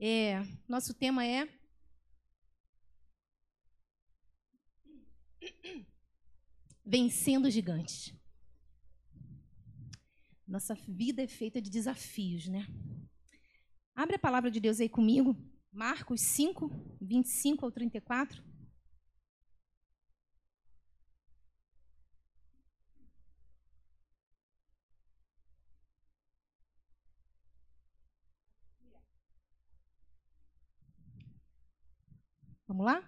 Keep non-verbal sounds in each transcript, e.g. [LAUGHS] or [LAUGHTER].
É, nosso tema é vencendo gigantes. Nossa vida é feita de desafios, né? Abre a palavra de Deus aí comigo, Marcos 5, 25 ao 34. Vamos lá?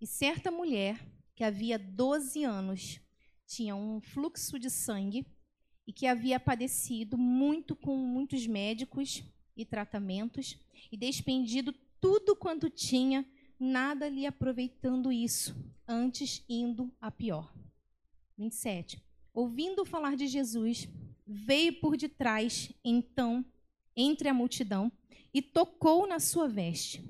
E certa mulher que havia 12 anos tinha um fluxo de sangue e que havia padecido muito com muitos médicos e tratamentos e despendido tudo quanto tinha, nada lhe aproveitando isso, antes indo a pior. 27. Ouvindo falar de Jesus, veio por detrás, então, entre a multidão, e tocou na sua veste,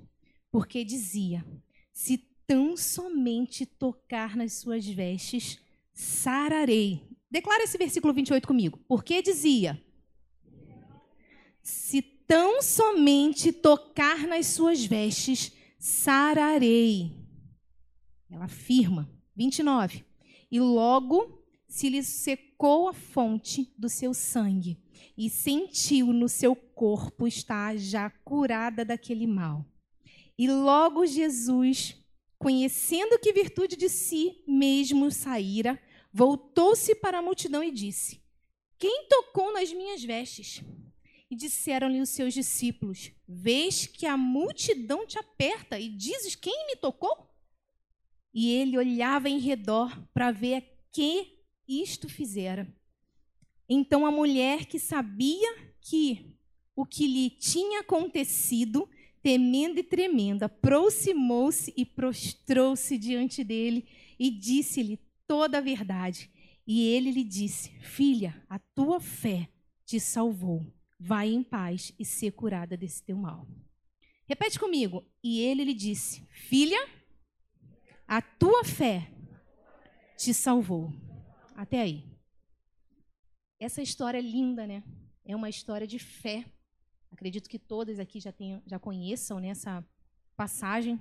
porque dizia: Se tão somente tocar nas suas vestes, sararei. Declara esse versículo 28 comigo. Porque dizia: Se tão somente tocar nas suas vestes, sararei. Ela afirma. 29. E logo se lhe secou a fonte do seu sangue, e sentiu no seu corpo estar já curada daquele mal. E logo Jesus conhecendo que virtude de si mesmo saíra, voltou-se para a multidão e disse: Quem tocou nas minhas vestes? E disseram-lhe os seus discípulos: Vês que a multidão te aperta e dizes: Quem me tocou? E ele olhava em redor para ver a que isto fizera. Então a mulher que sabia que o que lhe tinha acontecido temendo e tremendo, aproximou-se e prostrou-se diante dele e disse-lhe toda a verdade. E ele lhe disse: Filha, a tua fé te salvou. Vai em paz e ser curada desse teu mal. Repete comigo. E ele lhe disse: Filha, a tua fé te salvou. Até aí. Essa história é linda, né? É uma história de fé Acredito que todas aqui já, tenham, já conheçam né, passagem.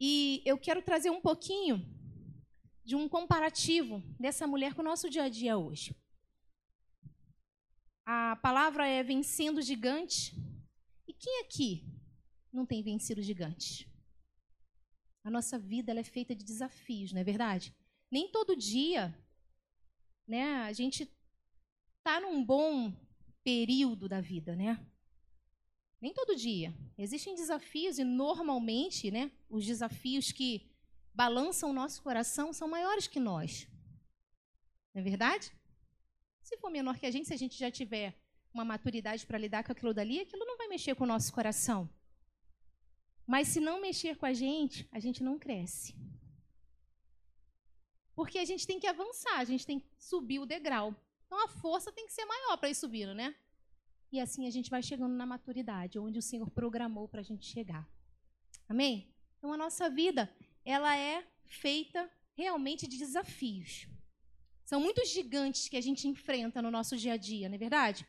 E eu quero trazer um pouquinho de um comparativo dessa mulher com o nosso dia a dia hoje. A palavra é vencendo gigante. E quem aqui não tem vencido gigantes? A nossa vida é feita de desafios, não é verdade? Nem todo dia né, a gente está num bom período da vida, né? Nem todo dia. Existem desafios e normalmente, né, os desafios que balançam o nosso coração são maiores que nós. Não é verdade? Se for menor que a gente, se a gente já tiver uma maturidade para lidar com aquilo dali, aquilo não vai mexer com o nosso coração. Mas se não mexer com a gente, a gente não cresce. Porque a gente tem que avançar, a gente tem que subir o degrau. Então a força tem que ser maior para ir subindo, né? E assim a gente vai chegando na maturidade, onde o Senhor programou para a gente chegar. Amém? Então a nossa vida, ela é feita realmente de desafios. São muitos gigantes que a gente enfrenta no nosso dia a dia, não é verdade?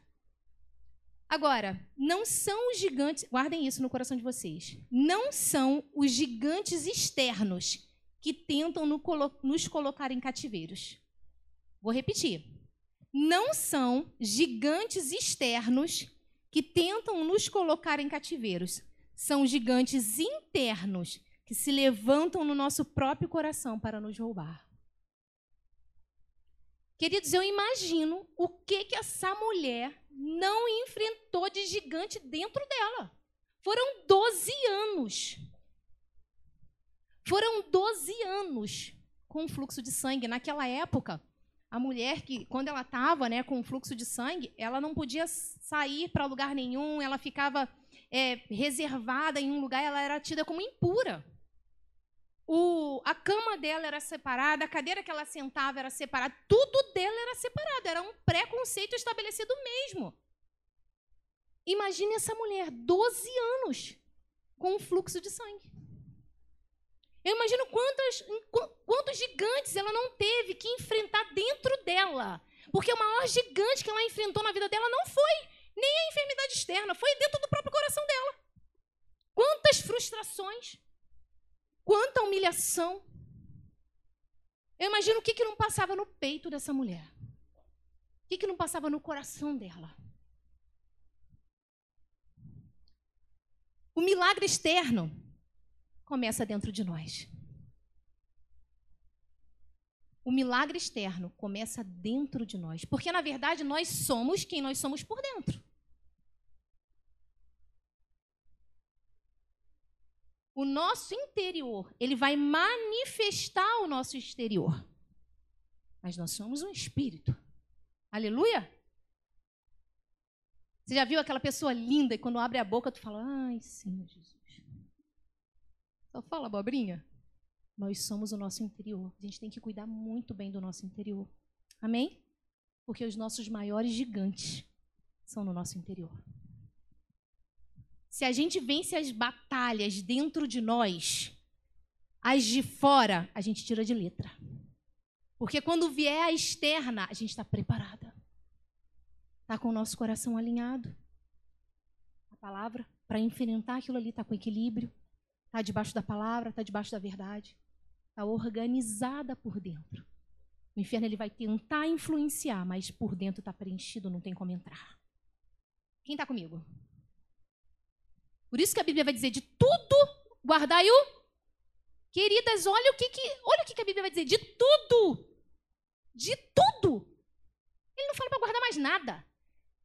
Agora, não são os gigantes, guardem isso no coração de vocês. Não são os gigantes externos que tentam nos colocar em cativeiros. Vou repetir não são gigantes externos que tentam nos colocar em cativeiros. São gigantes internos que se levantam no nosso próprio coração para nos roubar. Queridos, eu imagino o que que essa mulher não enfrentou de gigante dentro dela. Foram 12 anos. Foram 12 anos com fluxo de sangue. Naquela época, a mulher que, quando ela estava né, com fluxo de sangue, ela não podia sair para lugar nenhum, ela ficava é, reservada em um lugar, ela era tida como impura. O, a cama dela era separada, a cadeira que ela sentava era separada, tudo dela era separado, era um preconceito estabelecido mesmo. Imagine essa mulher, 12 anos, com um fluxo de sangue. Eu imagino quantos gigantes ela não teve que enfrentar dentro dela. Porque o maior gigante que ela enfrentou na vida dela não foi nem a enfermidade externa, foi dentro do próprio coração dela. Quantas frustrações, quanta humilhação. Eu imagino o que, que não passava no peito dessa mulher. O que, que não passava no coração dela. O milagre externo começa dentro de nós. O milagre externo começa dentro de nós, porque na verdade nós somos quem nós somos por dentro. O nosso interior, ele vai manifestar o nosso exterior. Mas nós somos um espírito. Aleluia? Você já viu aquela pessoa linda e quando abre a boca tu fala: "Ai, Senhor Jesus". Só fala abobrinha. Nós somos o nosso interior. A gente tem que cuidar muito bem do nosso interior. Amém? Porque os nossos maiores gigantes são no nosso interior. Se a gente vence as batalhas dentro de nós, as de fora, a gente tira de letra. Porque quando vier a externa, a gente está preparada. Está com o nosso coração alinhado. A palavra, para enfrentar aquilo ali, está com equilíbrio. Está debaixo da palavra, está debaixo da verdade. Está organizada por dentro. O inferno ele vai tentar influenciar, mas por dentro está preenchido, não tem como entrar. Quem está comigo? Por isso que a Bíblia vai dizer de tudo, guardai o. Queridas, olha o que, que, olha o que, que a Bíblia vai dizer, de tudo. De tudo. Ele não fala para guardar mais nada.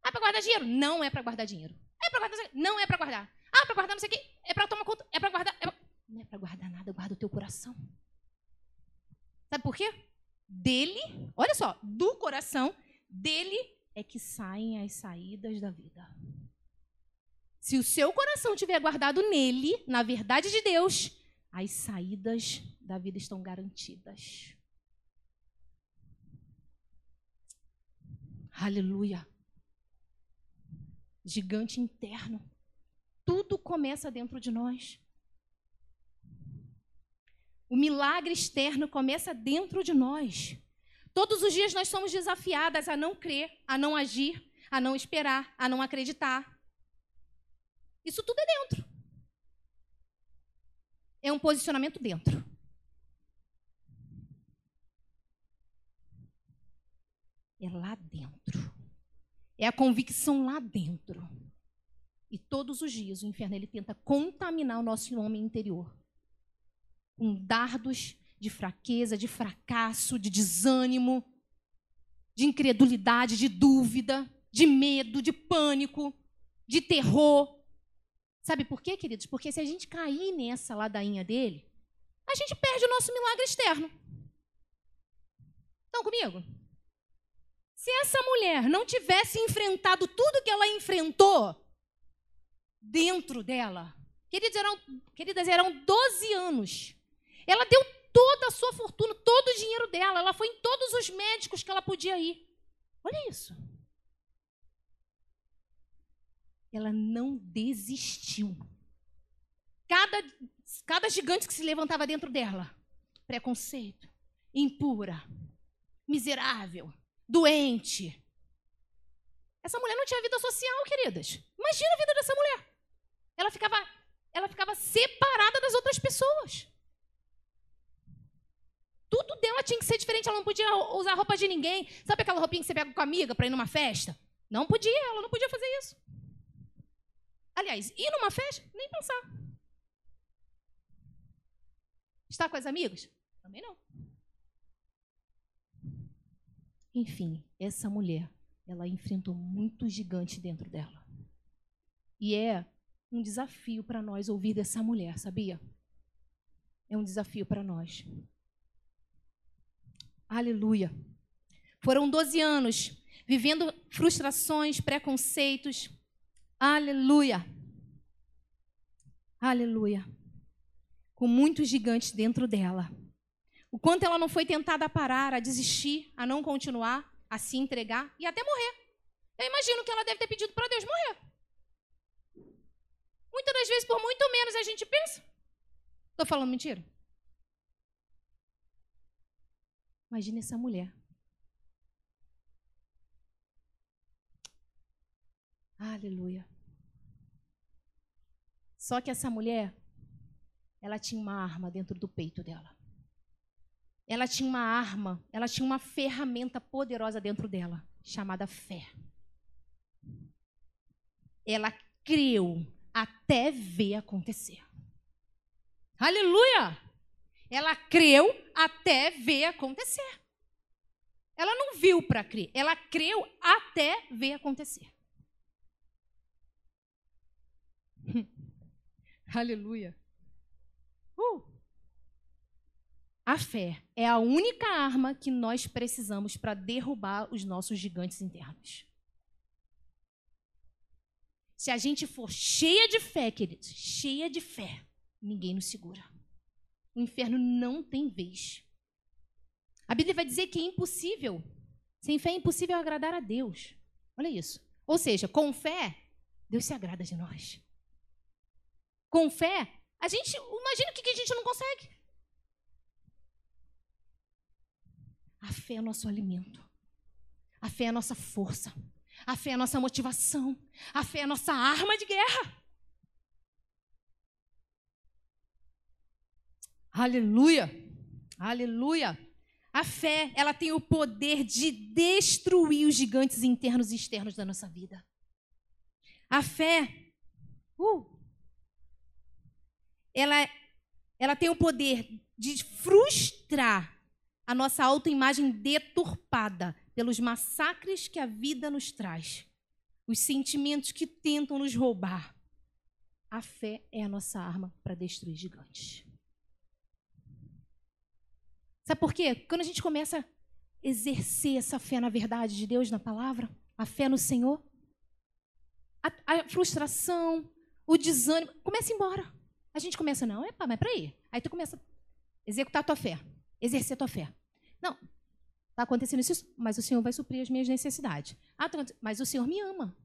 Ah, para guardar dinheiro? Não é para guardar dinheiro. É para guardar Não é para guardar. Ah, para guardar não sei o quê. É para tomar conta. É para guardar. É pra... Não é para guardar nada, guarda o teu coração. Sabe por quê? Dele, olha só, do coração, dele é que saem as saídas da vida. Se o seu coração estiver guardado nele, na verdade de Deus, as saídas da vida estão garantidas. Aleluia. Gigante interno. Tudo começa dentro de nós. O milagre externo começa dentro de nós. Todos os dias nós somos desafiadas a não crer, a não agir, a não esperar, a não acreditar. Isso tudo é dentro. É um posicionamento dentro. É lá dentro. É a convicção lá dentro. E todos os dias o inferno ele tenta contaminar o nosso homem interior com dardos de fraqueza, de fracasso, de desânimo, de incredulidade, de dúvida, de medo, de pânico, de terror. Sabe por quê, queridos? Porque se a gente cair nessa ladainha dele, a gente perde o nosso milagre externo. Estão comigo? Se essa mulher não tivesse enfrentado tudo que ela enfrentou dentro dela, queridas, eram, queridas, eram 12 anos. Ela deu toda a sua fortuna, todo o dinheiro dela. Ela foi em todos os médicos que ela podia ir. Olha isso ela não desistiu. Cada, cada gigante que se levantava dentro dela, preconceito, impura, miserável, doente. Essa mulher não tinha vida social, queridas. Imagina a vida dessa mulher. Ela ficava, ela ficava separada das outras pessoas. Tudo dela tinha que ser diferente. Ela não podia usar roupa de ninguém. Sabe aquela roupinha que você pega com a amiga para ir numa festa? Não podia, ela não podia fazer isso. Aliás, ir numa festa? Nem pensar. Estar com os amigos? Também não. Enfim, essa mulher, ela enfrentou muito gigante dentro dela. E é um desafio para nós ouvir dessa mulher, sabia? É um desafio para nós. Aleluia. Foram 12 anos vivendo frustrações, preconceitos, Aleluia. Aleluia. Com muitos gigantes dentro dela. O quanto ela não foi tentada a parar, a desistir, a não continuar, a se entregar e até morrer. Eu imagino que ela deve ter pedido para Deus morrer. Muitas das vezes, por muito menos, a gente pensa. Estou falando mentira? Imagine essa mulher. Aleluia. Só que essa mulher, ela tinha uma arma dentro do peito dela. Ela tinha uma arma, ela tinha uma ferramenta poderosa dentro dela, chamada fé. Ela creu até ver acontecer. Aleluia! Ela creu até ver acontecer. Ela não viu para crer, ela creu até ver acontecer. [LAUGHS] Aleluia. Uh. A fé é a única arma que nós precisamos para derrubar os nossos gigantes internos. Se a gente for cheia de fé, queridos, cheia de fé, ninguém nos segura. O inferno não tem vez. A Bíblia vai dizer que é impossível. Sem fé é impossível agradar a Deus. Olha isso. Ou seja, com fé, Deus se agrada de nós. Com fé, a gente, imagina o que a gente não consegue. A fé é nosso alimento. A fé é nossa força. A fé é nossa motivação. A fé é nossa arma de guerra. Aleluia! Aleluia! A fé, ela tem o poder de destruir os gigantes internos e externos da nossa vida. A fé, uh, ela, ela tem o poder de frustrar a nossa autoimagem deturpada pelos massacres que a vida nos traz, os sentimentos que tentam nos roubar. A fé é a nossa arma para destruir gigantes. Sabe por quê? Quando a gente começa a exercer essa fé na verdade de Deus, na palavra, a fé no Senhor, a, a frustração, o desânimo, começa embora. A gente começa, não, epa, mas peraí. Aí tu começa a executar a tua fé, exercer a tua fé. Não, está acontecendo isso, mas o Senhor vai suprir as minhas necessidades. Ah, tá, mas o Senhor me ama.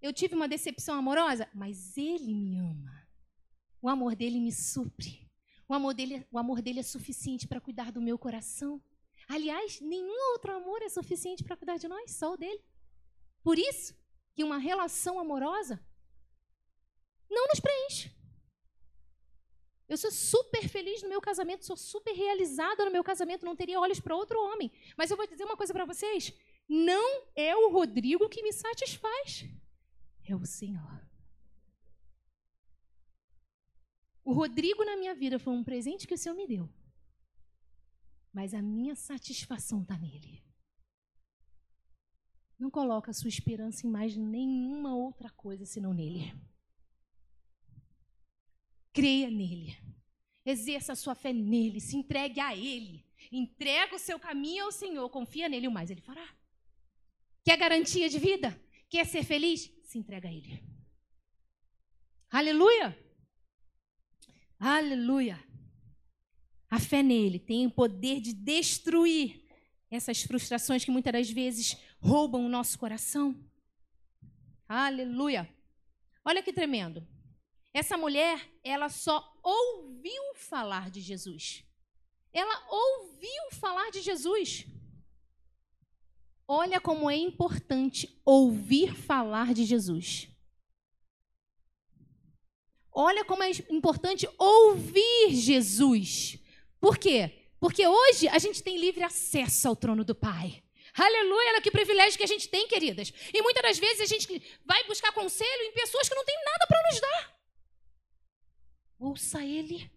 Eu tive uma decepção amorosa, mas Ele me ama. O amor dele me supre. O amor dele, o amor dele é suficiente para cuidar do meu coração. Aliás, nenhum outro amor é suficiente para cuidar de nós, só o dele. Por isso que uma relação amorosa não nos preenche. Eu sou super feliz no meu casamento, sou super realizada no meu casamento, não teria olhos para outro homem. Mas eu vou dizer uma coisa para vocês: não é o Rodrigo que me satisfaz, é o Senhor. O Rodrigo na minha vida foi um presente que o Senhor me deu. Mas a minha satisfação está nele. Não coloca a sua esperança em mais nenhuma outra coisa senão nele. Creia nele. Exerça a sua fé nele. Se entregue a ele. Entrega o seu caminho ao Senhor. Confia nele, o mais ele fará. Quer garantia de vida? Quer ser feliz? Se entrega a ele. Aleluia! Aleluia! A fé nele tem o poder de destruir essas frustrações que muitas das vezes roubam o nosso coração. Aleluia! Olha que tremendo. Essa mulher, ela só ouviu falar de Jesus. Ela ouviu falar de Jesus. Olha como é importante ouvir falar de Jesus. Olha como é importante ouvir Jesus. Por quê? Porque hoje a gente tem livre acesso ao trono do Pai. Aleluia, olha que privilégio que a gente tem, queridas. E muitas das vezes a gente vai buscar conselho em pessoas que não têm nada para nos dar. Ouça Ele.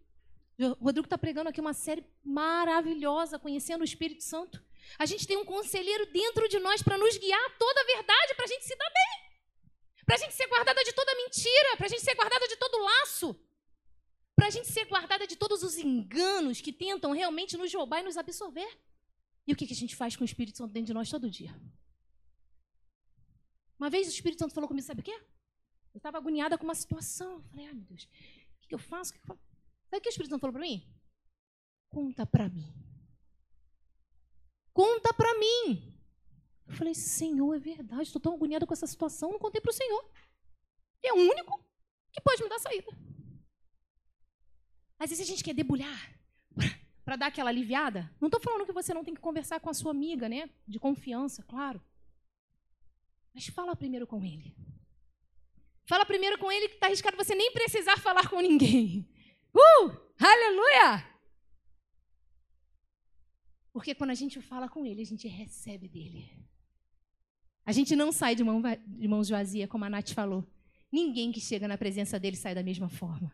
O Rodrigo está pregando aqui uma série maravilhosa, conhecendo o Espírito Santo. A gente tem um conselheiro dentro de nós para nos guiar toda a verdade, para a gente se dar bem para a gente ser guardada de toda mentira, para a gente ser guardada de todo laço, para a gente ser guardada de todos os enganos que tentam realmente nos roubar e nos absorver. E o que, que a gente faz com o Espírito Santo dentro de nós todo dia? Uma vez o Espírito Santo falou comigo, sabe o quê? Eu estava agoniada com uma situação. Eu falei, ai meu Deus, que, eu faço? Que eu faço? Sabe o que o Espírito Santo falou para mim? Conta para mim. Conta para mim. Eu falei, Senhor, é verdade, estou tão agoniada com essa situação, não contei para o Senhor. É o único que pode me dar saída. Às vezes a gente quer debulhar para dar aquela aliviada? Não estou falando que você não tem que conversar com a sua amiga, né? De confiança, claro. Mas fala primeiro com ele. Fala primeiro com ele que está arriscado você nem precisar falar com ninguém. Uh! Aleluia! Porque quando a gente fala com ele, a gente recebe dele. A gente não sai de, mão, de mãos vazias, como a Nath falou. Ninguém que chega na presença dele sai da mesma forma.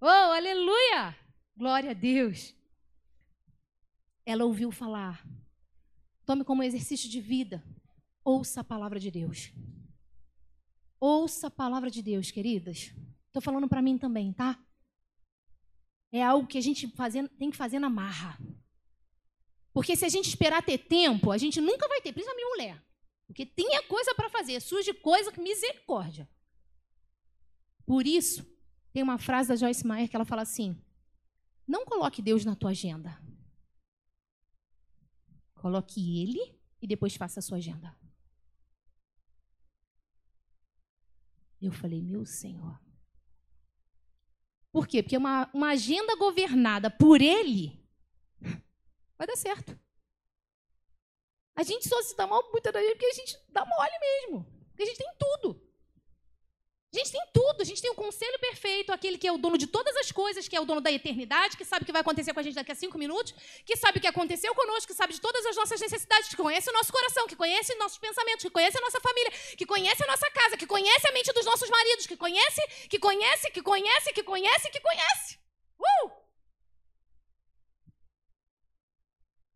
Oh, aleluia! Glória a Deus. Ela ouviu falar. Tome como exercício de vida. Ouça a palavra de Deus. Ouça a palavra de Deus, queridas. Estou falando para mim também, tá? É algo que a gente fazendo, tem que fazer na marra. Porque se a gente esperar ter tempo, a gente nunca vai ter, principalmente mulher. Porque tem coisa para fazer, surge coisa que misericórdia. Por isso, tem uma frase da Joyce Meyer que ela fala assim: Não coloque Deus na tua agenda. Coloque ele e depois faça a sua agenda. Eu falei, meu Senhor. Por quê? Porque uma, uma agenda governada por ele vai dar certo. A gente só se dá mal muitas das vezes porque a gente dá mole mesmo. Porque a gente tem tudo. A gente tem tudo, a gente tem o conselho perfeito, aquele que é o dono de todas as coisas, que é o dono da eternidade, que sabe o que vai acontecer com a gente daqui a cinco minutos, que sabe o que aconteceu conosco, que sabe de todas as nossas necessidades, que conhece o nosso coração, que conhece nossos pensamentos, que conhece a nossa família, que conhece a nossa casa, que conhece a mente dos nossos maridos, que conhece, que conhece, que conhece, que conhece, que conhece. Uh!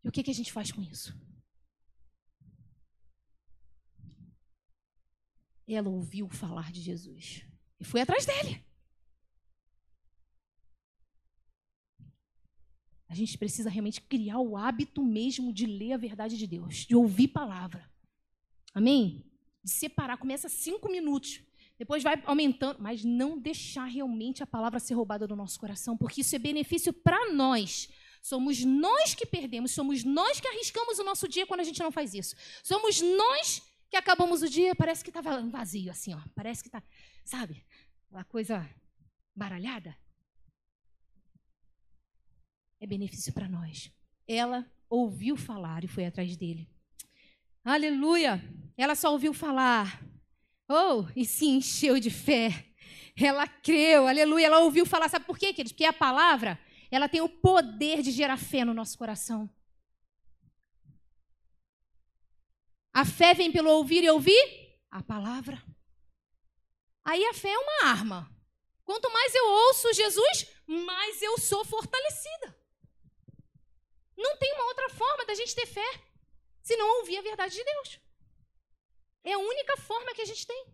E o que, que a gente faz com isso? Ela ouviu falar de Jesus e foi atrás dele. A gente precisa realmente criar o hábito mesmo de ler a verdade de Deus, de ouvir palavra. Amém? De separar, começa cinco minutos, depois vai aumentando, mas não deixar realmente a palavra ser roubada do nosso coração, porque isso é benefício para nós. Somos nós que perdemos, somos nós que arriscamos o nosso dia quando a gente não faz isso. Somos nós que acabamos o dia, parece que estava vazio, assim, ó. Parece que está, sabe, aquela coisa baralhada. É benefício para nós. Ela ouviu falar e foi atrás dele. Aleluia! Ela só ouviu falar. Oh, e se encheu de fé. Ela creu, aleluia. Ela ouviu falar. Sabe por quê, queridos? Porque a palavra, ela tem o poder de gerar fé no nosso coração. A fé vem pelo ouvir e ouvir a palavra. Aí a fé é uma arma. Quanto mais eu ouço Jesus, mais eu sou fortalecida. Não tem uma outra forma da gente ter fé se não ouvir a verdade de Deus. É a única forma que a gente tem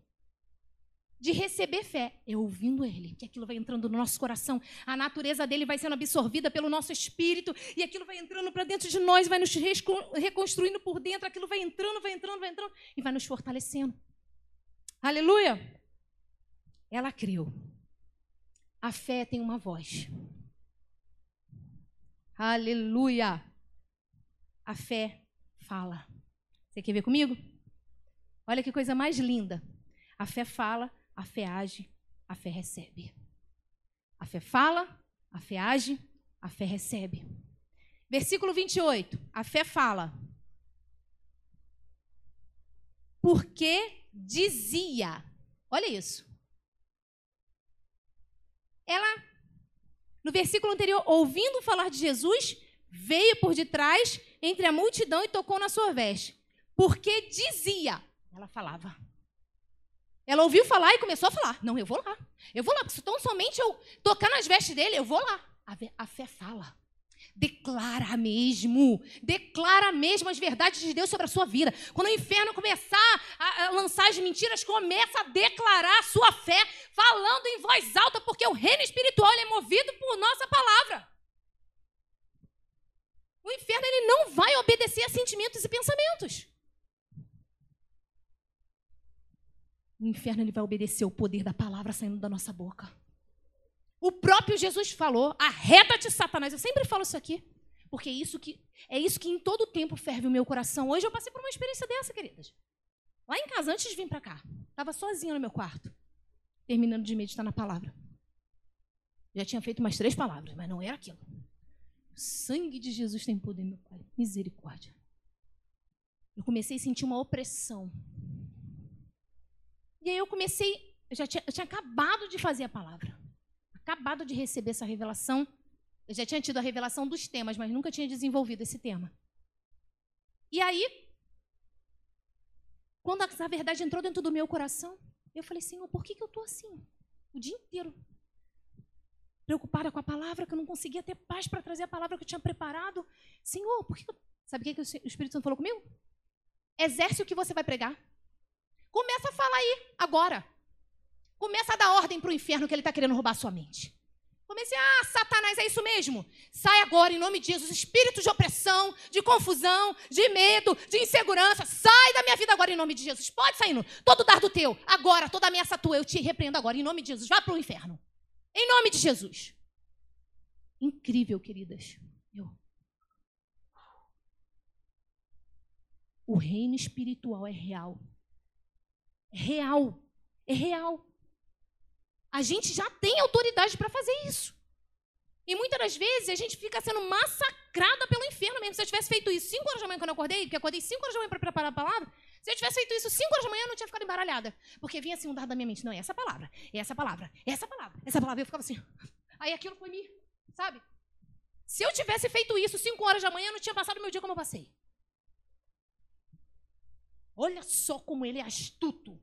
de receber fé é ouvindo Ele, que aquilo vai entrando no nosso coração, a natureza dele vai sendo absorvida pelo nosso espírito, e aquilo vai entrando para dentro de nós, vai nos reconstruindo por dentro, aquilo vai entrando, vai entrando, vai entrando, e vai nos fortalecendo. Aleluia! Ela creu. A fé tem uma voz. Aleluia! A fé fala. Você quer ver comigo? Olha que coisa mais linda. A fé fala, a fé age, a fé recebe. A fé fala, a fé age, a fé recebe. Versículo 28, a fé fala. Porque dizia, olha isso. Ela, no versículo anterior, ouvindo falar de Jesus, veio por detrás entre a multidão e tocou na sua veste. Porque dizia, ela falava. Ela ouviu falar e começou a falar. Não, eu vou lá. Eu vou lá, porque tão somente eu tocar nas vestes dele, eu vou lá. A, fé fala. Declara mesmo, declara mesmo as verdades de Deus sobre a sua vida. Quando o inferno começar a lançar as mentiras, começa a declarar a sua fé, falando em voz alta, porque o reino espiritual é movido por nossa palavra. O inferno ele não vai obedecer a sentimentos e pensamentos. O inferno ele vai obedecer o poder da palavra saindo da nossa boca. O próprio Jesus falou: "Arreta-te, Satanás". Eu sempre falo isso aqui, porque é isso que é isso que em todo tempo ferve o meu coração. Hoje eu passei por uma experiência dessa, queridas. Lá em casa antes de vir para cá, estava sozinha no meu quarto, terminando de meditar na palavra. Já tinha feito umas três palavras, mas não era aquilo. O sangue de Jesus tem poder, meu Pai. Misericórdia. Eu comecei a sentir uma opressão. E aí eu comecei, eu já tinha, eu tinha acabado de fazer a palavra. Acabado de receber essa revelação. Eu já tinha tido a revelação dos temas, mas nunca tinha desenvolvido esse tema. E aí, quando a verdade entrou dentro do meu coração, eu falei, Senhor, por que, que eu estou assim? O dia inteiro. Preocupada com a palavra, que eu não conseguia ter paz para trazer a palavra que eu tinha preparado. Senhor, por que. Eu... Sabe o que, que o Espírito Santo falou comigo? Exerce o que você vai pregar. Começa a falar aí, agora. Começa a dar ordem para o inferno que ele está querendo roubar sua mente. Comecei, ah, Satanás, é isso mesmo? Sai agora em nome de Jesus, espírito de opressão, de confusão, de medo, de insegurança, sai da minha vida agora em nome de Jesus. Pode sair, todo dardo teu, agora, toda ameaça tua, eu te repreendo agora em nome de Jesus. Vá para o inferno. Em nome de Jesus. Incrível, queridas. O reino espiritual é real. É real. É real. A gente já tem autoridade para fazer isso. E muitas das vezes a gente fica sendo massacrada pelo inferno mesmo. Se eu tivesse feito isso 5 horas da manhã quando eu acordei, porque eu acordei 5 horas da manhã para preparar a palavra, se eu tivesse feito isso 5 horas da manhã, eu não tinha ficado embaralhada. Porque vinha assim um dado da minha mente. Não, é essa palavra, é essa palavra, é essa palavra, essa palavra. Eu ficava assim. [GASPS] Aí aquilo foi me, sabe? Se eu tivesse feito isso 5 horas da manhã, eu não tinha passado o meu dia como eu passei. Olha só como ele é astuto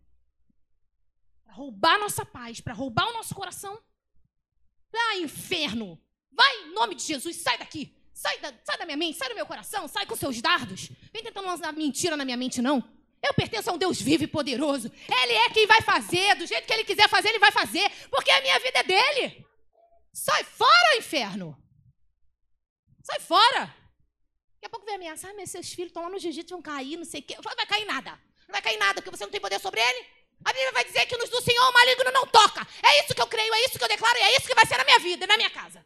para roubar nossa paz, para roubar o nosso coração. Ah, inferno! Vai, em nome de Jesus, sai daqui! Sai da, sai da minha mente, sai do meu coração, sai com seus dardos. Vem tentando lançar mentira na minha mente, não. Eu pertenço a um Deus vivo e poderoso. Ele é quem vai fazer, do jeito que ele quiser fazer, ele vai fazer, porque a minha vida é dele. Sai fora, inferno! Sai fora! Daqui a pouco vem ameaçar, ah, mas seus filhos estão lá no jiu-jitsu, vão cair, não sei o quê. Não vai cair nada. Não vai cair nada, porque você não tem poder sobre ele. A Bíblia vai dizer que nos do Senhor o maligno não toca. É isso que eu creio, é isso que eu declaro e é isso que vai ser na minha vida, na minha casa.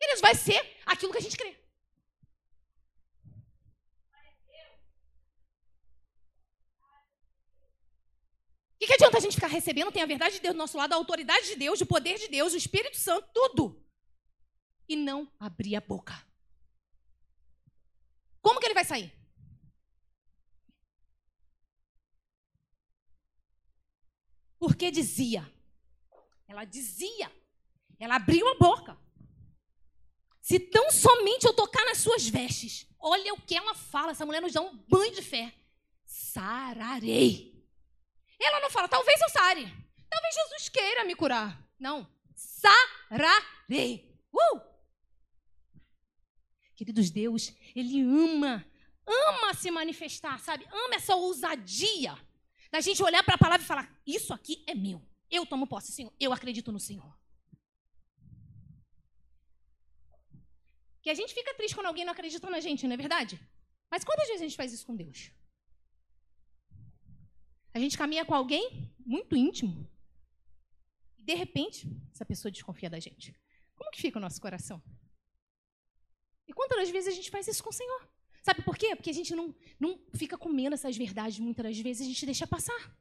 Eles vai ser aquilo que a gente crê. O que, que adianta a gente ficar recebendo? Tem a verdade de Deus do nosso lado, a autoridade de Deus, o poder de Deus, o Espírito Santo, tudo. E não abrir a boca. Como que ele vai sair? Porque dizia. Ela dizia. Ela abriu a boca. Se tão somente eu tocar nas suas vestes, olha o que ela fala. Essa mulher nos dá um banho de fé. Sararei. Ela não fala, talvez eu sare. Talvez Jesus queira me curar. Não. Sararei. Uh! Queridos, Deus, Ele ama, ama se manifestar, sabe? Ama essa ousadia. Da gente olhar para a palavra e falar: Isso aqui é meu. Eu tomo posse, Senhor. Eu acredito no Senhor. Que a gente fica triste quando alguém não acredita na gente, não é verdade? Mas quantas vezes a gente faz isso com Deus? A gente caminha com alguém muito íntimo. E de repente, essa pessoa desconfia da gente. Como que fica o nosso coração? E quantas vezes a gente faz isso com o Senhor? Sabe por quê? Porque a gente não, não fica comendo essas verdades muitas das vezes, a gente deixa passar.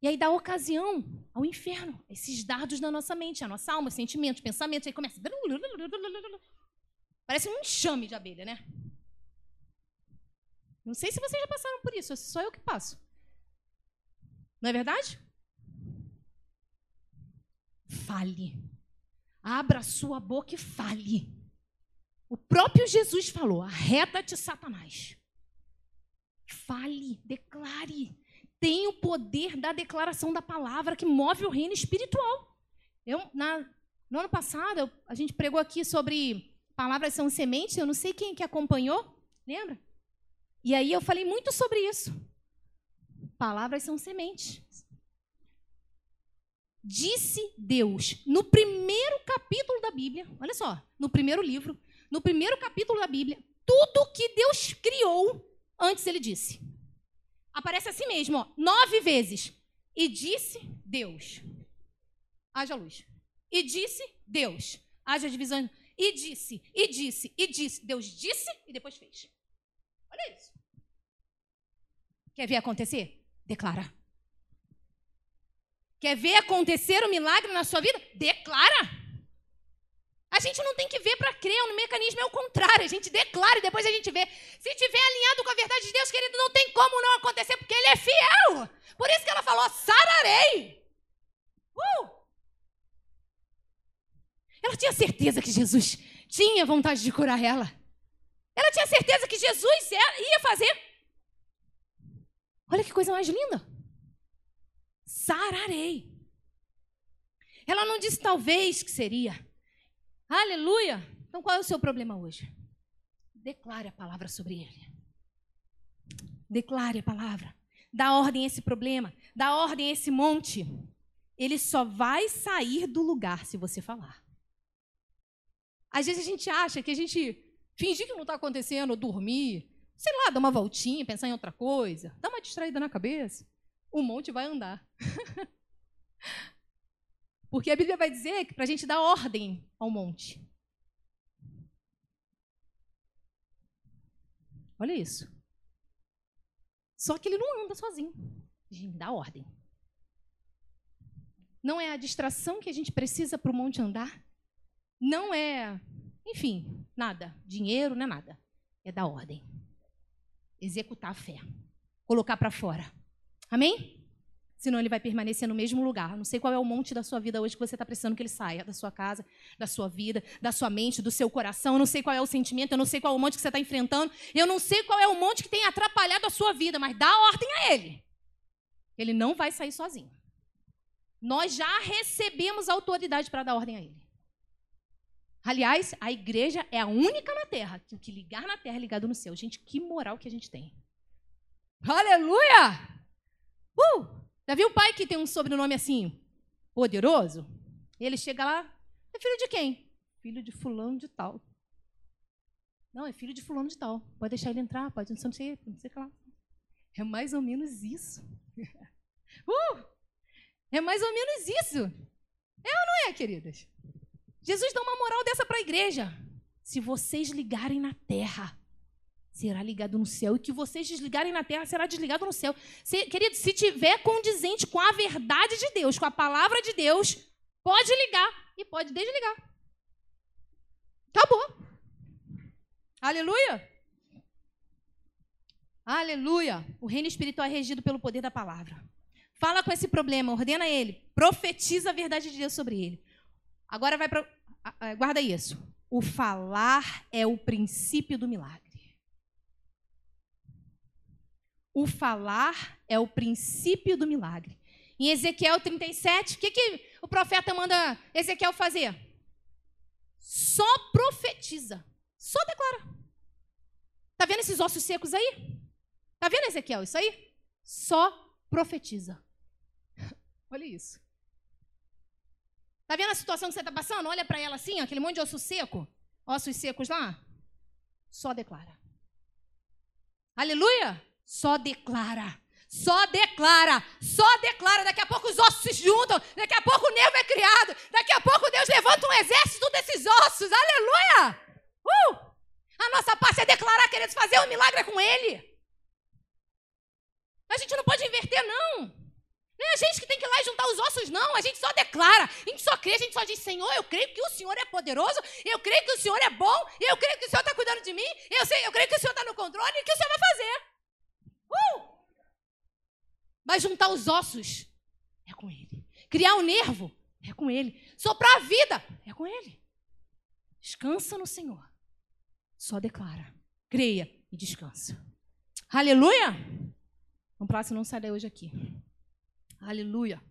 E aí dá ocasião ao inferno, esses dardos na nossa mente, a nossa alma, sentimentos, pensamentos, aí começa. Parece um enxame de abelha, né? Não sei se vocês já passaram por isso, só eu que passo. Não é verdade? Fale. Abra sua boca e fale. O próprio Jesus falou: arreda-te, Satanás. Fale, declare. Tem o poder da declaração da palavra que move o reino espiritual. Eu, na, no ano passado, a gente pregou aqui sobre palavras são sementes. Eu não sei quem que acompanhou, lembra? E aí eu falei muito sobre isso. Palavras são sementes. Disse Deus, no primeiro capítulo da Bíblia, olha só, no primeiro livro, no primeiro capítulo da Bíblia, tudo que Deus criou, antes ele disse. Aparece assim mesmo, ó, nove vezes. E disse Deus. Haja luz. E disse Deus. Haja divisão. E disse, e disse, e disse. Deus disse e depois fez. Olha isso. Quer ver acontecer? Declara. Quer ver acontecer o um milagre na sua vida? Declara. A gente não tem que ver para crer, o mecanismo é o contrário. A gente declara e depois a gente vê. Se tiver alinhado com a verdade de Deus, querido, não tem como não acontecer, porque Ele é fiel. Por isso que ela falou: sararei. Uh! Ela tinha certeza que Jesus tinha vontade de curar ela. Ela tinha certeza que Jesus ia fazer. Olha que coisa mais linda. Sararei. Ela não disse talvez que seria. Aleluia. Então qual é o seu problema hoje? Declare a palavra sobre ele. Declare a palavra. Dá ordem a esse problema. Dá ordem a esse monte. Ele só vai sair do lugar se você falar. Às vezes a gente acha que a gente fingir que não está acontecendo, dormir, sei lá, dar uma voltinha, pensar em outra coisa, dar uma distraída na cabeça, o monte vai andar. [LAUGHS] Porque a Bíblia vai dizer que para a gente dar ordem ao monte. Olha isso. Só que ele não anda sozinho. Dá ordem. Não é a distração que a gente precisa para o monte andar. Não é, enfim, nada. Dinheiro não é nada. É dar ordem. Executar a fé. Colocar para fora. Amém? Senão ele vai permanecer no mesmo lugar. Não sei qual é o monte da sua vida hoje que você está precisando que ele saia da sua casa, da sua vida, da sua mente, do seu coração. Eu não sei qual é o sentimento, eu não sei qual é o monte que você está enfrentando. Eu não sei qual é o monte que tem atrapalhado a sua vida, mas dá ordem a ele. Ele não vai sair sozinho. Nós já recebemos autoridade para dar ordem a ele. Aliás, a igreja é a única na terra que o que ligar na terra é ligado no céu. Gente, que moral que a gente tem. Aleluia! Uh! Já viu o pai que tem um sobrenome assim, poderoso? Ele chega lá, é filho de quem? Filho de fulano de tal. Não, é filho de fulano de tal. Pode deixar ele entrar, pode não sei, não sei o que lá. É mais ou menos isso. [LAUGHS] Uh, é mais ou menos isso. É ou não é, queridas? Jesus dá uma moral dessa para a igreja. Se vocês ligarem na terra, será ligado no céu. E que vocês desligarem na terra será desligado no céu. Se, querido, se tiver condizente com a verdade de Deus, com a palavra de Deus, pode ligar e pode desligar. Acabou. Aleluia. Aleluia. O reino espiritual é regido pelo poder da palavra. Fala com esse problema, ordena ele, profetiza a verdade de Deus sobre ele. Agora vai para. Guarda isso. O falar é o princípio do milagre. O falar é o princípio do milagre. Em Ezequiel 37, o que, que o profeta manda Ezequiel fazer? Só profetiza. Só declara. Tá vendo esses ossos secos aí? Tá vendo, Ezequiel, isso aí? Só profetiza. [LAUGHS] Olha isso. Tá vendo a situação que você está passando? Olha para ela assim, ó, aquele monte de osso seco. Ossos secos lá. Só declara. Aleluia! Só declara. Só declara, só declara. Daqui a pouco os ossos se juntam, daqui a pouco o nervo é criado, daqui a pouco Deus levanta um exército desses ossos. Aleluia! Uh! A nossa parte é declarar, querendo fazer um milagre com Ele. A gente não pode inverter, não. Não é a gente que tem que ir lá e juntar os ossos, não. A gente só declara, a gente só crê, a gente só diz: Senhor, eu creio que o Senhor é poderoso, eu creio que o Senhor é bom, eu creio que o Senhor está cuidando de mim, eu, sei, eu creio que o Senhor está no controle e que o Senhor vai fazer. Uh! Juntar os ossos é com Ele. Criar o um nervo é com Ele. Soprar a vida é com Ele. Descansa no Senhor. Só declara. Creia e descansa. Aleluia! Vamos lá, não sai hoje aqui. Aleluia.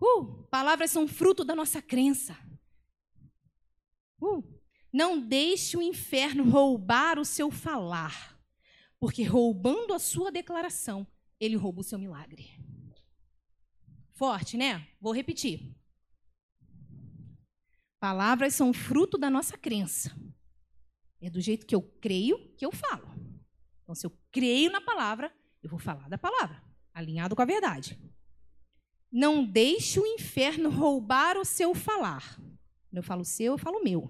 Uh, palavras são fruto da nossa crença. Uh, não deixe o inferno roubar o seu falar. Porque roubando a sua declaração, ele rouba o seu milagre. Forte, né? Vou repetir. Palavras são fruto da nossa crença. É do jeito que eu creio que eu falo. Então, se eu creio na palavra, eu vou falar da palavra, alinhado com a verdade. Não deixe o inferno roubar o seu falar. Quando eu falo seu, eu falo meu.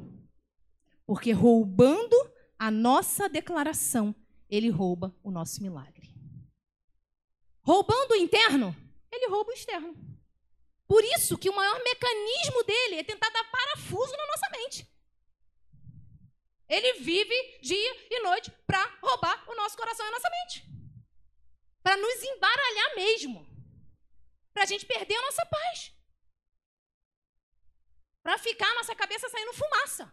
Porque roubando a nossa declaração, ele rouba o nosso milagre. Roubando o interno, ele rouba o externo. Por isso que o maior mecanismo dele é tentar dar parafuso na nossa vive dia e noite para roubar o nosso coração e a nossa mente. Para nos embaralhar mesmo. Para a gente perder a nossa paz. Para ficar a nossa cabeça saindo fumaça,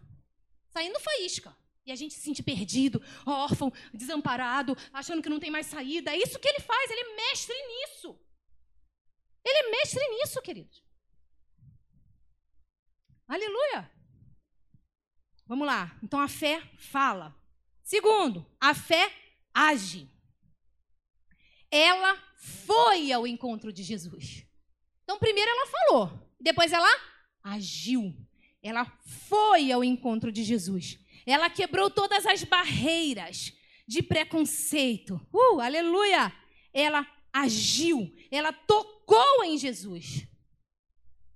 saindo faísca. E a gente se sente perdido, órfão, desamparado, achando que não tem mais saída. É isso que ele faz, ele é mestre nisso. Ele é mestre nisso, queridos. Aleluia. Vamos lá. Então a fé fala. Segundo, a fé age. Ela foi ao encontro de Jesus. Então, primeiro ela falou, depois ela agiu. Ela foi ao encontro de Jesus. Ela quebrou todas as barreiras de preconceito. Uh, aleluia! Ela agiu, ela tocou em Jesus.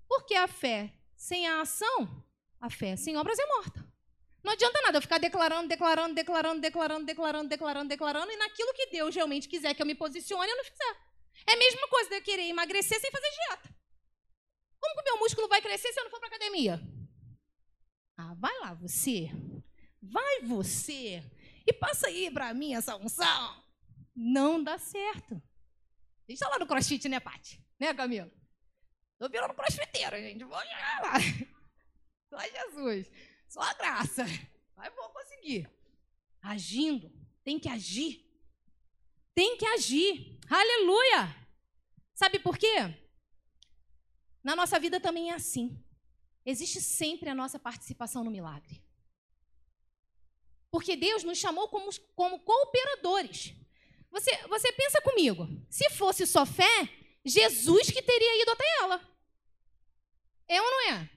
Porque a fé sem a ação, a fé sem obras é morta. Não adianta nada eu ficar declarando, declarando, declarando, declarando, declarando, declarando, declarando, e naquilo que Deus realmente quiser que eu me posicione, eu não fizer. É a mesma coisa de eu querer emagrecer sem fazer dieta. Como que o meu músculo vai crescer se eu não for para academia? Ah, vai lá você. Vai você. E passa aí para mim essa unção. Não dá certo. A gente está lá no crossfit, né, Paty? Né, Camila? Tô virando crossfiteira, gente. Vou chegar lá. [LAUGHS] Só Jesus. Só a graça. Mas vou conseguir. Agindo. Tem que agir. Tem que agir. Aleluia. Sabe por quê? Na nossa vida também é assim. Existe sempre a nossa participação no milagre. Porque Deus nos chamou como, como cooperadores. Você, você pensa comigo, se fosse só fé, Jesus que teria ido até ela. É ou não é?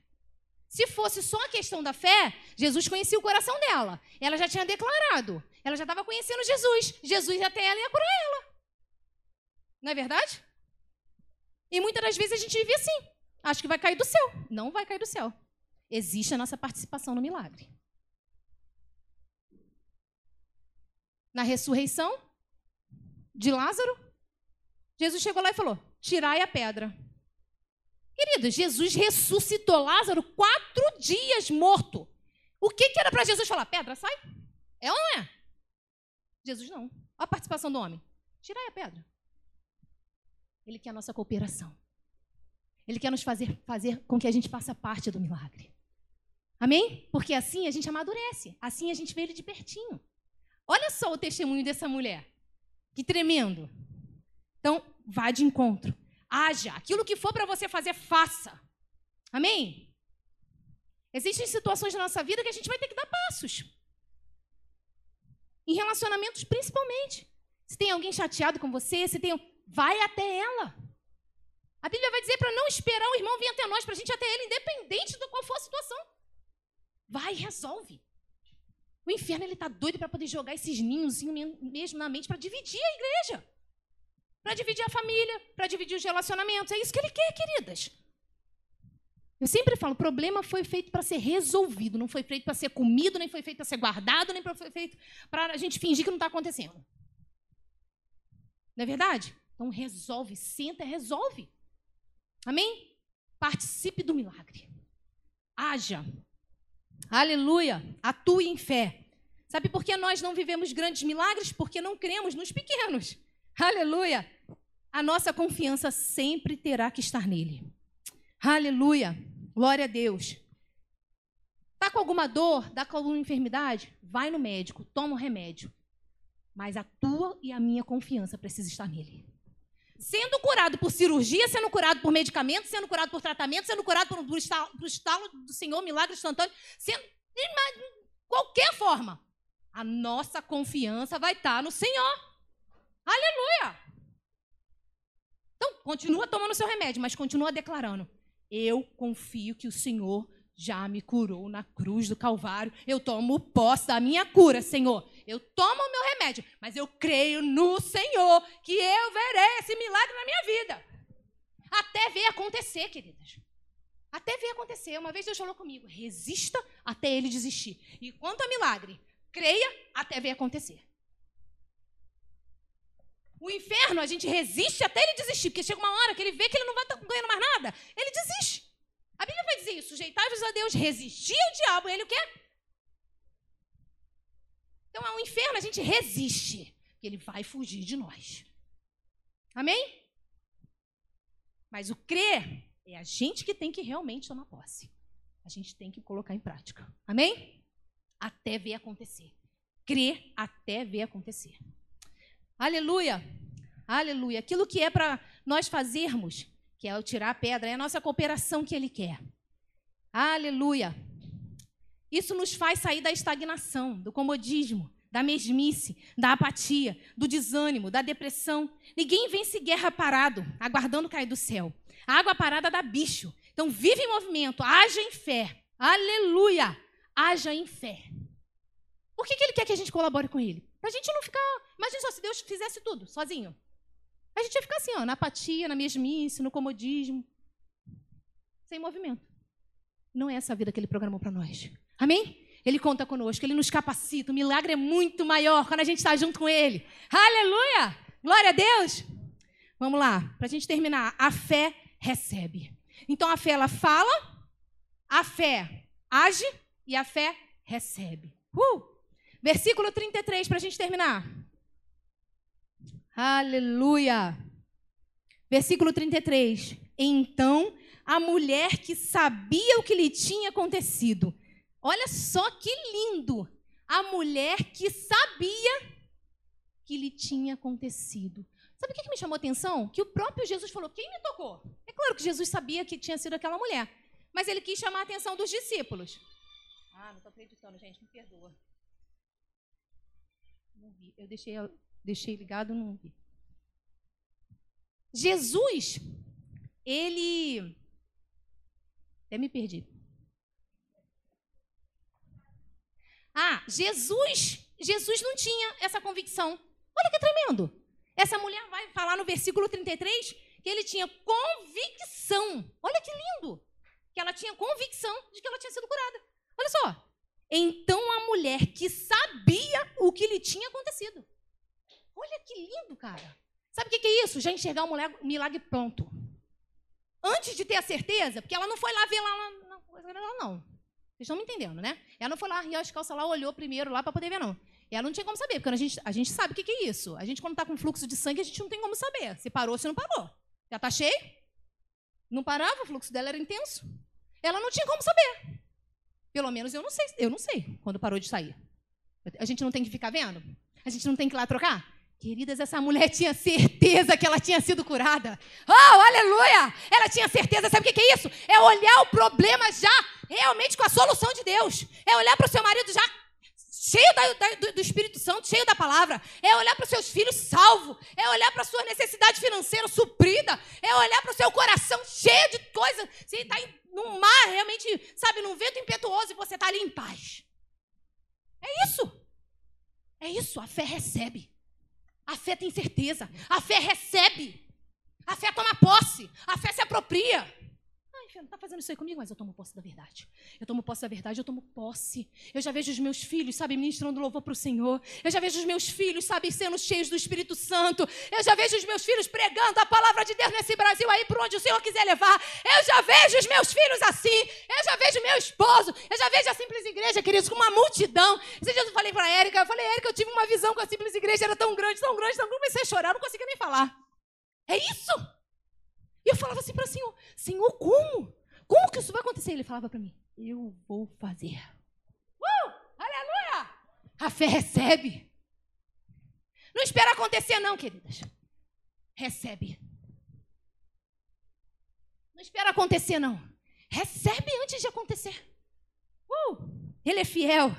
Se fosse só a questão da fé, Jesus conhecia o coração dela. Ela já tinha declarado. Ela já estava conhecendo Jesus. Jesus até ela ia curar ela. Não é verdade? E muitas das vezes a gente vive assim. Acho que vai cair do céu. Não vai cair do céu. Existe a nossa participação no milagre. Na ressurreição de Lázaro, Jesus chegou lá e falou: Tirai a pedra. Querido, Jesus ressuscitou Lázaro quatro dias morto. O que, que era para Jesus falar? Pedra, sai? É ou não é? Jesus não. Olha a participação do homem. Tirai a pedra. Ele quer a nossa cooperação. Ele quer nos fazer, fazer com que a gente faça parte do milagre. Amém? Porque assim a gente amadurece. Assim a gente vê ele de pertinho. Olha só o testemunho dessa mulher. Que tremendo. Então, vá de encontro. Haja. Aquilo que for para você fazer, faça. Amém? Existem situações na nossa vida que a gente vai ter que dar passos. Em relacionamentos, principalmente. Se tem alguém chateado com você, se tem. Vai até ela. A Bíblia vai dizer para não esperar o irmão vir até nós, para a gente ir até ele, independente de qual for a situação. Vai resolve. O inferno ele está doido para poder jogar esses ninhos mesmo na mente para dividir a igreja, para dividir a família, para dividir os relacionamentos. É isso que ele quer, queridas. Eu sempre falo, o problema foi feito para ser resolvido, não foi feito para ser comido, nem foi feito para ser guardado, nem foi feito para a gente fingir que não está acontecendo. Não é verdade? Então resolve, senta, resolve. Amém? Participe do milagre. Haja. Aleluia. Atue em fé. Sabe por que nós não vivemos grandes milagres? Porque não cremos nos pequenos. Aleluia. A nossa confiança sempre terá que estar nele. Aleluia. Glória a Deus. Está com alguma dor, está com alguma enfermidade? Vai no médico, toma o um remédio. Mas a tua e a minha confiança precisa estar nele sendo curado por cirurgia, sendo curado por medicamento, sendo curado por tratamento, sendo curado por, por, estalo, por estalo do Senhor, milagre instantâneo, sendo de qualquer forma. A nossa confiança vai estar no Senhor. Aleluia! Então, continua tomando seu remédio, mas continua declarando: Eu confio que o Senhor já me curou na cruz do Calvário. Eu tomo posse da minha cura, Senhor. Eu tomo o meu remédio, mas eu creio no Senhor que eu verei esse milagre na minha vida. Até ver acontecer, queridas. Até ver acontecer. Uma vez Deus falou comigo: resista até ele desistir. E quanto a milagre, creia até ver acontecer. O inferno, a gente resiste até ele desistir, porque chega uma hora que ele vê que ele não vai estar ganhando mais nada, ele desiste. A Bíblia vai dizer isso: sujeitai-vos a Deus, resistir ao diabo, ele o quê? Então, ao inferno a gente resiste, que ele vai fugir de nós. Amém? Mas o crer é a gente que tem que realmente tomar posse. A gente tem que colocar em prática. Amém? Até ver acontecer. Crer até ver acontecer. Aleluia! Aleluia! Aquilo que é para nós fazermos, que é o tirar a pedra, é a nossa cooperação que ele quer. Aleluia! Isso nos faz sair da estagnação, do comodismo, da mesmice, da apatia, do desânimo, da depressão. Ninguém vence guerra parado, aguardando cair do céu. A água parada dá bicho. Então, vive em movimento, haja em fé. Aleluia! Haja em fé. Por que, que ele quer que a gente colabore com ele? Para a gente não ficar. Imagina só, se Deus fizesse tudo sozinho. A gente ia ficar assim, ó, na apatia, na mesmice, no comodismo. Sem movimento. Não é essa a vida que ele programou para nós. Amém? Ele conta conosco, ele nos capacita. O milagre é muito maior quando a gente está junto com ele. Aleluia! Glória a Deus! Vamos lá, para a gente terminar. A fé recebe. Então a fé ela fala, a fé age e a fé recebe. Uh! Versículo 33 para a gente terminar. Aleluia! Versículo 33. Então a mulher que sabia o que lhe tinha acontecido Olha só que lindo! A mulher que sabia que lhe tinha acontecido. Sabe o que me chamou a atenção? Que o próprio Jesus falou: Quem me tocou? É claro que Jesus sabia que tinha sido aquela mulher, mas ele quis chamar a atenção dos discípulos. Ah, não estou acreditando, gente, me perdoa. Não vi. Eu deixei, deixei ligado, não vi. Jesus, ele. Até me perdi. Ah, Jesus, Jesus não tinha essa convicção. Olha que tremendo. Essa mulher vai falar no versículo 33 que ele tinha convicção. Olha que lindo. Que ela tinha convicção de que ela tinha sido curada. Olha só. Então a mulher que sabia o que lhe tinha acontecido. Olha que lindo, cara. Sabe o que é isso? Já enxergar um milagre pronto. Antes de ter a certeza, porque ela não foi lá ver lá coisa dela, não. Vocês estão me entendendo, né? Ela não foi lá, riu as calças lá, olhou primeiro lá para poder ver, não. Ela não tinha como saber, porque a gente, a gente sabe o que, que é isso. A gente, quando está com fluxo de sangue, a gente não tem como saber se parou ou se não parou. Já está cheio? Não parava, o fluxo dela era intenso. Ela não tinha como saber. Pelo menos eu não sei, eu não sei quando parou de sair. A gente não tem que ficar vendo? A gente não tem que ir lá trocar? Queridas, essa mulher tinha certeza que ela tinha sido curada. Oh, aleluia! Ela tinha certeza, sabe o que é isso? É olhar o problema já realmente com a solução de Deus. É olhar para o seu marido já cheio da, da, do Espírito Santo, cheio da palavra. É olhar para os seus filhos salvos. É olhar para a sua necessidade financeira suprida. É olhar para o seu coração cheio de coisas. Você está num mar, realmente, sabe, num vento impetuoso e você está ali em paz. É isso. É isso. A fé recebe. A fé tem certeza. A fé recebe. A fé toma posse. A fé se apropria. Não está fazendo isso aí comigo, mas eu tomo posse da verdade. Eu tomo posse da verdade, eu tomo posse. Eu já vejo os meus filhos, sabe, ministrando louvor para o Senhor. Eu já vejo os meus filhos, sabe, sendo cheios do Espírito Santo. Eu já vejo os meus filhos pregando a palavra de Deus nesse Brasil aí, por onde o Senhor quiser levar. Eu já vejo os meus filhos assim. Eu já vejo meu esposo. Eu já vejo a simples igreja, queridos, com uma multidão. Esse dia eu falei para a Érica, eu falei, Érica, eu tive uma visão com a simples igreja, era tão grande, tão grande, tão grande. Comecei a chorar, não conseguia nem falar. É isso? E eu falava assim para o Senhor: Senhor, como? Como que isso vai acontecer? Ele falava para mim: Eu vou fazer. Uh! Aleluia! A fé recebe. Não espera acontecer, não, queridas. Recebe. Não espera acontecer, não. Recebe antes de acontecer. Uh! Ele é fiel.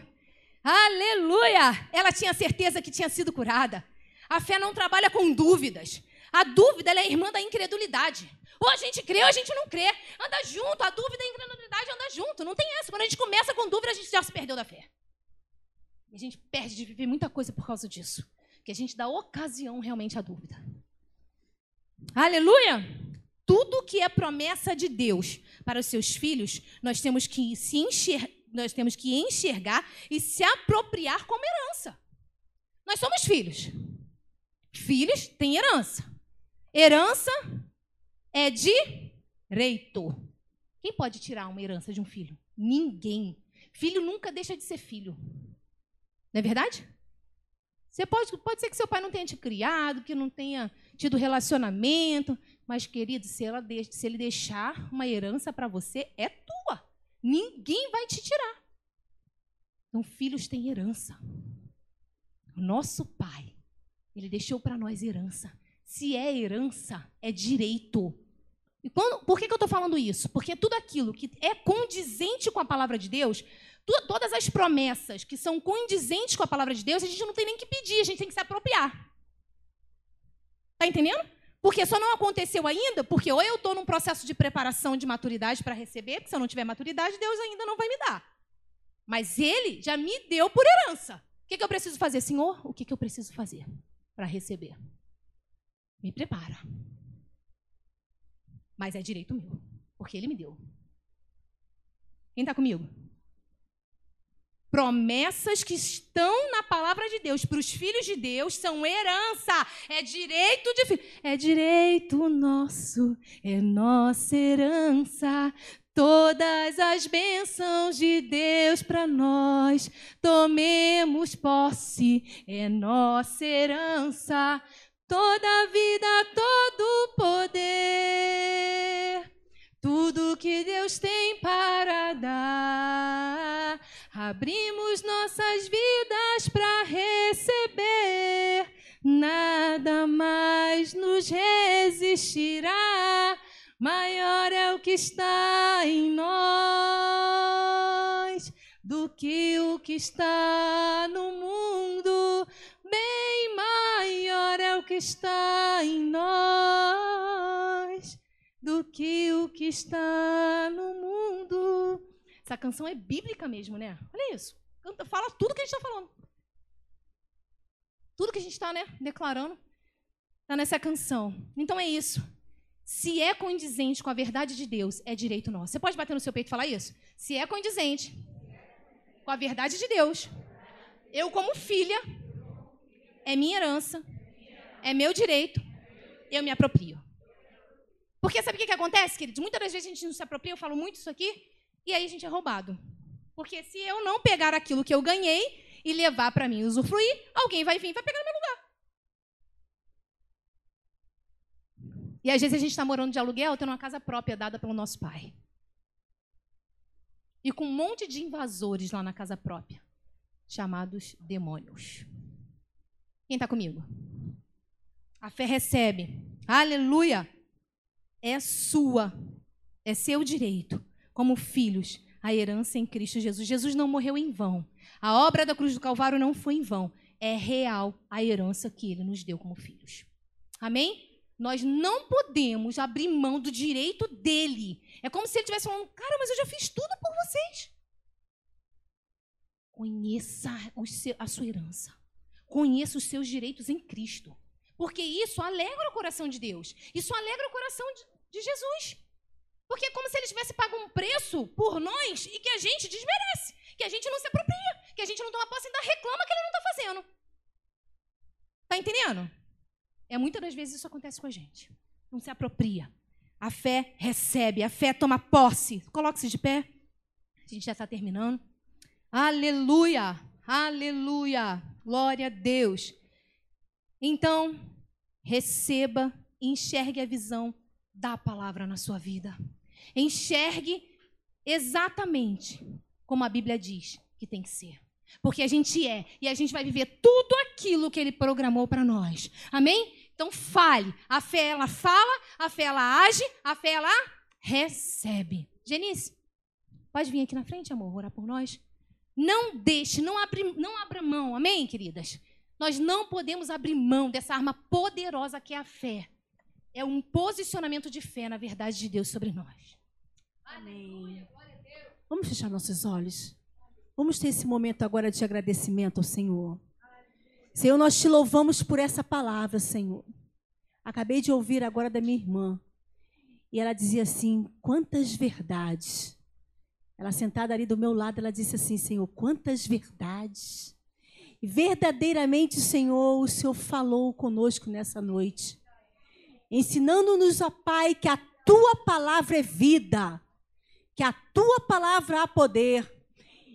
Aleluia! Ela tinha certeza que tinha sido curada. A fé não trabalha com dúvidas. A dúvida é irmã da incredulidade. Ou a gente crê ou a gente não crê. Anda junto. A dúvida e a incredulidade anda junto. Não tem essa. Quando a gente começa com dúvida, a gente já se perdeu da fé. E a gente perde de viver muita coisa por causa disso. Que a gente dá ocasião realmente à dúvida. Aleluia! Tudo que é promessa de Deus para os seus filhos, nós temos que se enxergar, nós temos que enxergar e se apropriar como herança. Nós somos filhos. Filhos têm herança. Herança é direito. Quem pode tirar uma herança de um filho? Ninguém. Filho nunca deixa de ser filho. Não é verdade? Você pode, pode ser que seu pai não tenha te criado, que não tenha tido relacionamento, mas, querido, se, ela se ele deixar uma herança para você, é tua. Ninguém vai te tirar. Então, filhos têm herança. O nosso pai, ele deixou para nós herança. Se é herança, é direito. E quando, por que, que eu estou falando isso? Porque tudo aquilo que é condizente com a palavra de Deus, tu, todas as promessas que são condizentes com a palavra de Deus, a gente não tem nem que pedir, a gente tem que se apropriar. Está entendendo? Porque só não aconteceu ainda, porque ou eu estou num processo de preparação de maturidade para receber, porque se eu não tiver maturidade, Deus ainda não vai me dar. Mas Ele já me deu por herança. O que, que eu preciso fazer, Senhor? O que, que eu preciso fazer para receber? Me prepara. Mas é direito meu, porque Ele me deu. Quem está comigo? Promessas que estão na palavra de Deus para os filhos de Deus são herança, é direito de filho, é direito nosso, é nossa herança. Todas as bênçãos de Deus para nós, tomemos posse, é nossa herança. Toda vida, todo poder, tudo que Deus tem para dar Abrimos nossas vidas para receber, nada mais nos resistirá. Maior é o que está em nós do que o que está no que está em nós do que o que está no mundo. Essa canção é bíblica mesmo, né? Olha isso. Fala tudo que a gente está falando. Tudo que a gente está né, declarando está nessa canção. Então é isso. Se é condizente com a verdade de Deus, é direito nosso. Você pode bater no seu peito e falar isso? Se é condizente com a verdade de Deus, eu, como filha, é minha herança, é meu direito, eu me aproprio. Porque sabe o que, que acontece, queridos? Muitas das vezes a gente não se apropria, eu falo muito isso aqui, e aí a gente é roubado. Porque se eu não pegar aquilo que eu ganhei e levar para mim usufruir, alguém vai vir e vai pegar no meu lugar. E às vezes a gente está morando de aluguel, tendo uma casa própria dada pelo nosso pai. E com um monte de invasores lá na casa própria, chamados demônios. Quem está comigo? A fé recebe. Aleluia! É sua. É seu direito como filhos a herança em Cristo Jesus. Jesus não morreu em vão. A obra da cruz do Calvário não foi em vão. É real a herança que ele nos deu como filhos. Amém? Nós não podemos abrir mão do direito dele. É como se ele estivesse falando: Cara, mas eu já fiz tudo por vocês. Conheça a sua herança. Conheça os seus direitos em Cristo. Porque isso alegra o coração de Deus. Isso alegra o coração de, de Jesus. Porque é como se ele tivesse pago um preço por nós e que a gente desmerece, que a gente não se apropria, que a gente não toma posse e ainda reclama que ele não está fazendo. Tá entendendo? É muitas das vezes isso acontece com a gente. Não se apropria. A fé recebe, a fé toma posse. Coloque-se de pé. A gente já está terminando. Aleluia! Aleluia! Glória a Deus. Então, receba, enxergue a visão da palavra na sua vida. Enxergue exatamente como a Bíblia diz que tem que ser. Porque a gente é e a gente vai viver tudo aquilo que ele programou para nós. Amém? Então fale. A fé ela fala, a fé ela age, a fé ela recebe. Genice, pode vir aqui na frente, amor, orar por nós. Não deixe, não, abre, não abra mão, amém, queridas? Nós não podemos abrir mão dessa arma poderosa que é a fé. É um posicionamento de fé na verdade de Deus sobre nós. Amém. Vamos fechar nossos olhos. Vamos ter esse momento agora de agradecimento ao Senhor. Senhor, nós te louvamos por essa palavra, Senhor. Acabei de ouvir agora da minha irmã. E ela dizia assim: quantas verdades. Ela sentada ali do meu lado, ela disse assim: Senhor, quantas verdades. E verdadeiramente, Senhor, o Senhor falou conosco nessa noite, ensinando-nos, ó Pai, que a tua palavra é vida que a tua palavra há poder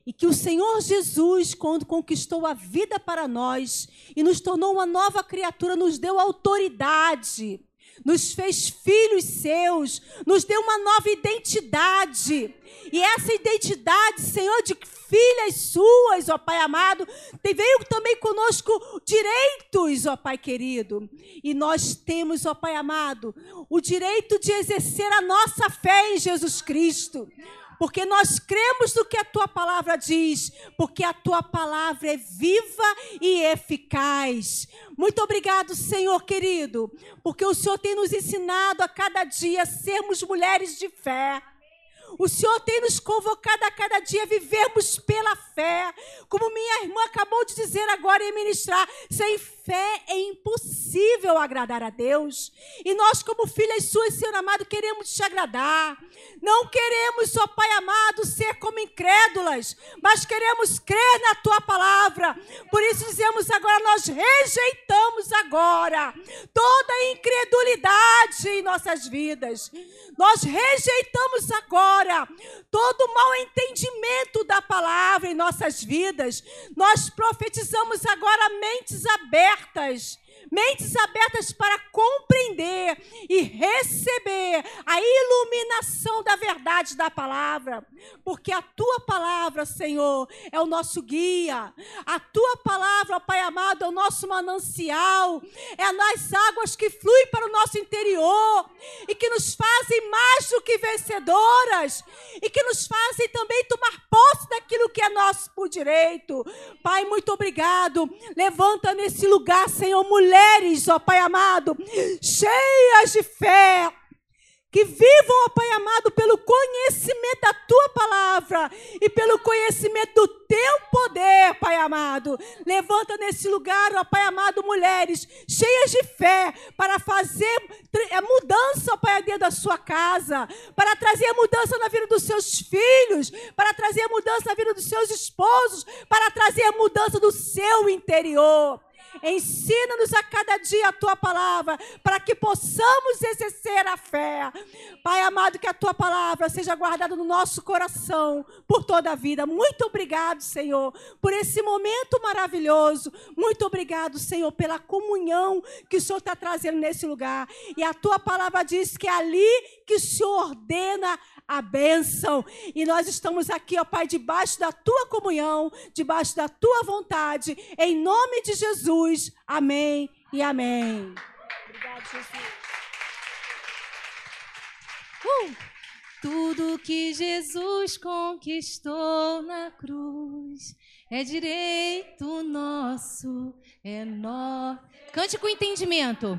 E que o Senhor Jesus, quando conquistou a vida para nós e nos tornou uma nova criatura, nos deu autoridade, nos fez filhos seus, nos deu uma nova identidade. E essa identidade, Senhor, de filhas suas, ó Pai amado, veio também conosco direitos, ó Pai querido. E nós temos, ó Pai amado, o direito de exercer a nossa fé em Jesus Cristo porque nós cremos no que a tua palavra diz, porque a tua palavra é viva e eficaz. Muito obrigado, Senhor querido, porque o Senhor tem nos ensinado a cada dia sermos mulheres de fé. O Senhor tem nos convocado a cada dia vivermos pela fé. Como minha irmã acabou de dizer agora e ministrar, sem fé é impossível agradar a Deus. E nós, como filhas suas, Senhor amado, queremos te agradar. Não queremos, ó Pai amado, ser como incrédulas, mas queremos crer na tua palavra. Por isso dizemos agora, nós rejeitamos agora toda incredulidade em nossas vidas. Nós rejeitamos agora todo mau entendimento palavra em nossas vidas. Nós profetizamos agora mentes abertas mentes abertas para compreender e receber a iluminação da verdade da palavra, porque a tua palavra, Senhor, é o nosso guia, a tua palavra, Pai amado, é o nosso manancial, é as águas que fluem para o nosso interior e que nos fazem mais do que vencedoras e que nos fazem também tomar posse daquilo que é nosso por direito. Pai, muito obrigado. Levanta nesse lugar, Senhor, mulher mulheres, ó Pai amado, cheias de fé, que vivam, ó Pai amado, pelo conhecimento da tua palavra e pelo conhecimento do teu poder, Pai amado. Levanta nesse lugar, ó Pai amado, mulheres cheias de fé para fazer mudança, ó Pai, dentro da sua casa, para trazer mudança na vida dos seus filhos, para trazer mudança na vida dos seus esposos, para trazer mudança do seu interior. Ensina-nos a cada dia a tua palavra, para que possamos exercer a fé. Pai amado, que a tua palavra seja guardada no nosso coração por toda a vida. Muito obrigado, Senhor, por esse momento maravilhoso. Muito obrigado, Senhor, pela comunhão que o Senhor está trazendo nesse lugar. E a tua palavra diz que é ali que o Senhor ordena a bênção. E nós estamos aqui, ó Pai, debaixo da tua comunhão, debaixo da tua vontade, em nome de Jesus. Amém e amém. Obrigado, Jesus. Uh! Tudo que Jesus conquistou na cruz é direito nosso, é nosso. Cante com entendimento.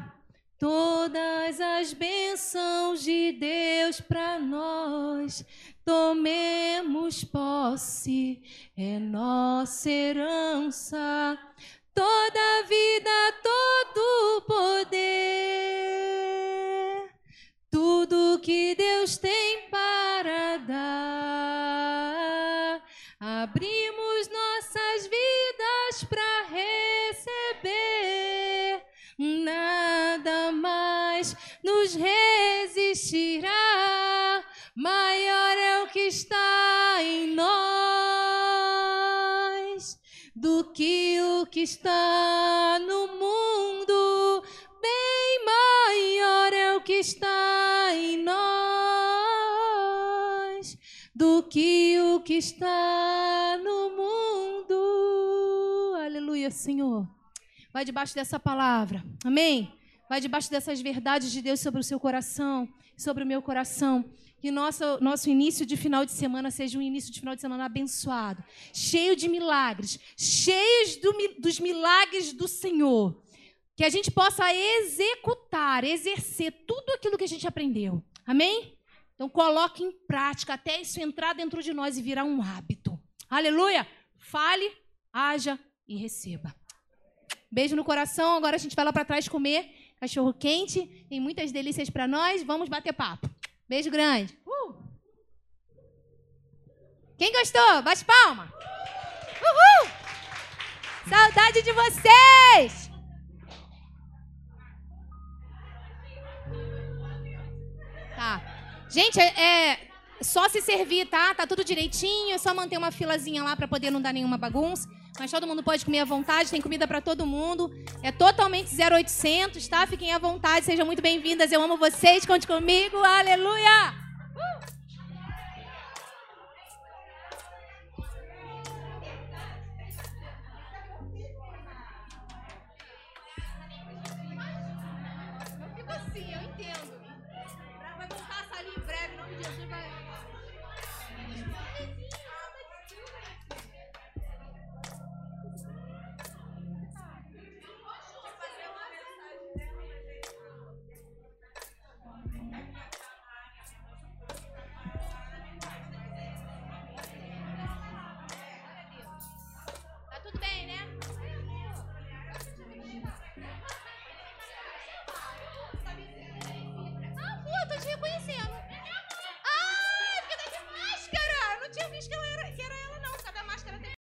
Todas as bênçãos de Deus para nós, tomemos posse, é nossa herança. Toda vida, todo poder, tudo que Deus tem para dar, nos resistirá. Maior é o que está em nós do que o que está no mundo. Bem maior é o que está em nós do que o que está no mundo. Aleluia, Senhor. Vai debaixo dessa palavra. Amém? Vai debaixo dessas verdades de Deus sobre o seu coração, sobre o meu coração. Que nosso, nosso início de final de semana seja um início de final de semana abençoado, cheio de milagres, cheios do, dos milagres do Senhor. Que a gente possa executar, exercer tudo aquilo que a gente aprendeu. Amém? Então coloque em prática até isso entrar dentro de nós e virar um hábito. Aleluia! Fale, haja e receba. Beijo no coração. Agora a gente vai lá para trás comer cachorro quente. Tem muitas delícias para nós. Vamos bater papo. Beijo grande. Uh! Quem gostou? Bate palma. Uhul! Saudade de vocês! Tá. Gente, é, é só se servir, tá? Tá tudo direitinho, é só manter uma filazinha lá para poder não dar nenhuma bagunça. Mas todo mundo pode comer à vontade, tem comida para todo mundo. É totalmente 0800, tá? Fiquem à vontade, sejam muito bem-vindas. Eu amo vocês, conte comigo. Aleluia!